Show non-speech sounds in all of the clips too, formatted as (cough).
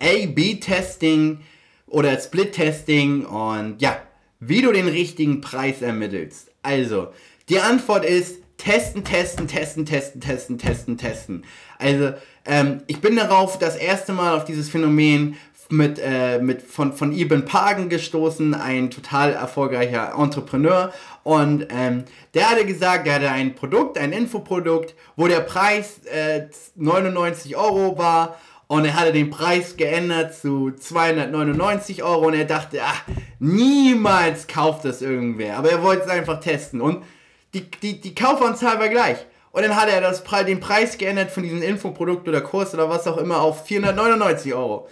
A-B-Testing oder Split-Testing und ja, wie du den richtigen Preis ermittelst. Also, die Antwort ist testen, testen, testen, testen, testen, testen, testen. Also, ähm, ich bin darauf das erste Mal auf dieses Phänomen mit, äh, mit von, von Eben Pagen gestoßen, ein total erfolgreicher Entrepreneur. Und ähm, der hatte gesagt, er hatte ein Produkt, ein Infoprodukt, wo der Preis äh, 99 Euro war. Und er hatte den Preis geändert zu 299 Euro und er dachte, ach, niemals kauft das irgendwer. Aber er wollte es einfach testen. Und die, die, die Kaufanzahl war gleich. Und dann hat er das, den Preis geändert von diesem Infoprodukt oder Kurs oder was auch immer auf 499 Euro.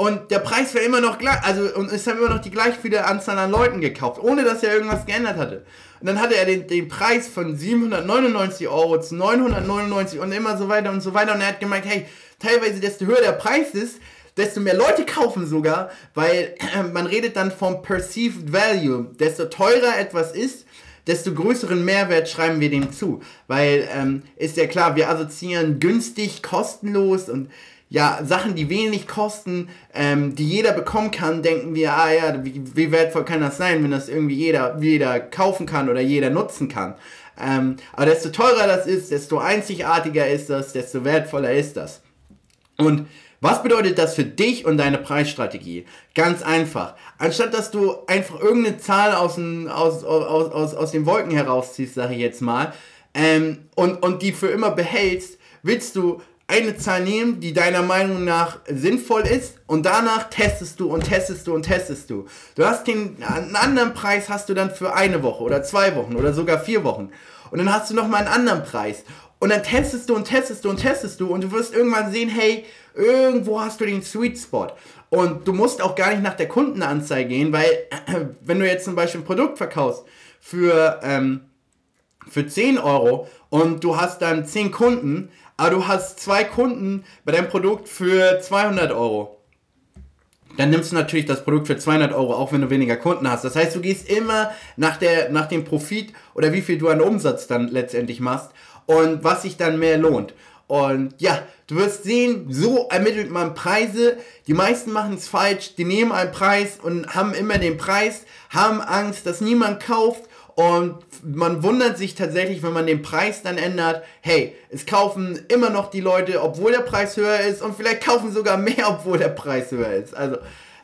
Und der Preis war immer noch gleich, also und es haben immer noch die gleich viele Anzahl an Leuten gekauft, ohne dass er irgendwas geändert hatte. Und dann hatte er den, den Preis von 799 Euro zu 999 und immer so weiter und so weiter. Und er hat gemeint, hey, teilweise desto höher der Preis ist, desto mehr Leute kaufen sogar, weil äh, (clears throat) man redet dann vom Perceived Value. Desto teurer etwas ist, desto größeren Mehrwert schreiben wir dem zu. Weil ähm, ist ja klar, wir assoziieren günstig, kostenlos und ja, Sachen, die wenig kosten, ähm, die jeder bekommen kann, denken wir, ah ja, wie, wie, wertvoll kann das sein, wenn das irgendwie jeder, jeder kaufen kann oder jeder nutzen kann. Ähm, aber desto teurer das ist, desto einzigartiger ist das, desto wertvoller ist das. Und was bedeutet das für dich und deine Preisstrategie? Ganz einfach. Anstatt dass du einfach irgendeine Zahl aus, den, aus, aus, aus, aus den Wolken herausziehst, sage ich jetzt mal, ähm, und, und die für immer behältst, willst du eine Zahl nehmen, die deiner Meinung nach sinnvoll ist und danach testest du und testest du und testest du. Du hast den einen anderen Preis hast du dann für eine Woche oder zwei Wochen oder sogar vier Wochen und dann hast du noch mal einen anderen Preis und dann testest du und testest du und testest du und du wirst irgendwann sehen, hey, irgendwo hast du den Sweet Spot. Und du musst auch gar nicht nach der Kundenanzeige gehen, weil (clears throat) wenn du jetzt zum Beispiel ein Produkt verkaufst für, ähm, für 10 Euro und du hast dann 10 Kunden, aber du hast zwei Kunden bei deinem Produkt für 200 Euro. Dann nimmst du natürlich das Produkt für 200 Euro, auch wenn du weniger Kunden hast. Das heißt, du gehst immer nach, der, nach dem Profit oder wie viel du an Umsatz dann letztendlich machst und was sich dann mehr lohnt. Und ja, du wirst sehen, so ermittelt man Preise. Die meisten machen es falsch. Die nehmen einen Preis und haben immer den Preis, haben Angst, dass niemand kauft und man wundert sich tatsächlich, wenn man den Preis dann ändert, hey, es kaufen immer noch die Leute, obwohl der Preis höher ist und vielleicht kaufen sogar mehr, obwohl der Preis höher ist. Also,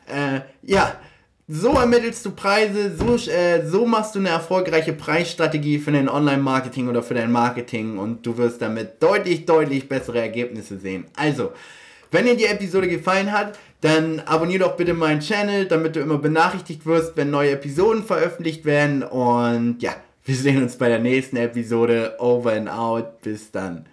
äh, ja, so ermittelst du Preise, so, äh, so machst du eine erfolgreiche Preisstrategie für dein Online-Marketing oder für dein Marketing und du wirst damit deutlich, deutlich bessere Ergebnisse sehen. Also, wenn dir die Episode gefallen hat, dann abonniere doch bitte meinen Channel, damit du immer benachrichtigt wirst, wenn neue Episoden veröffentlicht werden. Und ja, wir sehen uns bei der nächsten Episode. Over and out. Bis dann.